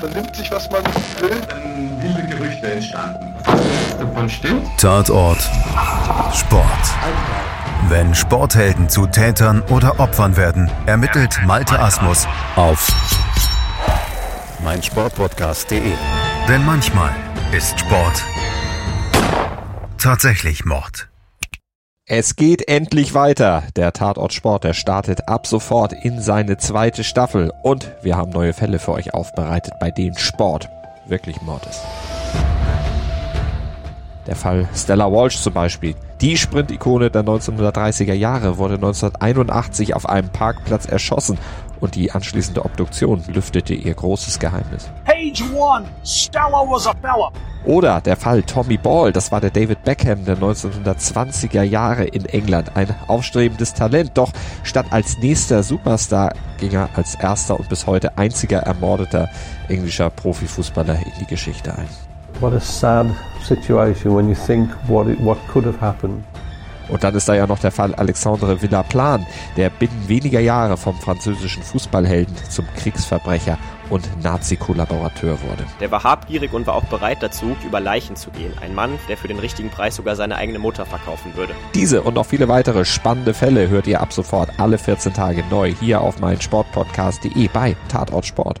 Man nimmt sich, was man will. Dann wilde Gerüchte entstanden. Davon stimmt? Tatort Sport. Wenn Sporthelden zu Tätern oder Opfern werden, ermittelt Malte Asmus auf meinsportpodcast.de. Denn manchmal ist Sport tatsächlich Mord. Es geht endlich weiter. Der Tatort Sport, der startet ab sofort in seine zweite Staffel. Und wir haben neue Fälle für euch aufbereitet, bei denen Sport wirklich Mord ist. Der Fall Stella Walsh zum Beispiel. Die Sprint-Ikone der 1930er Jahre wurde 1981 auf einem Parkplatz erschossen und die anschließende Obduktion lüftete ihr großes Geheimnis. Page one, Stella was a fella. Oder der Fall Tommy Ball, das war der David Beckham der 1920er Jahre in England. Ein aufstrebendes Talent, doch statt als nächster Superstar ging er als erster und bis heute einziger ermordeter englischer Profifußballer in die Geschichte ein. What a sad situation when you think what, it, what could have happened. Und dann ist da ja noch der Fall Alexandre Villaplan, der binnen weniger Jahre vom französischen Fußballhelden zum Kriegsverbrecher und Nazi-Kollaborateur wurde. Der war habgierig und war auch bereit dazu, über Leichen zu gehen. Ein Mann, der für den richtigen Preis sogar seine eigene Mutter verkaufen würde. Diese und noch viele weitere spannende Fälle hört ihr ab sofort alle 14 Tage neu hier auf meinen Sportpodcast.de bei Tatort Sport.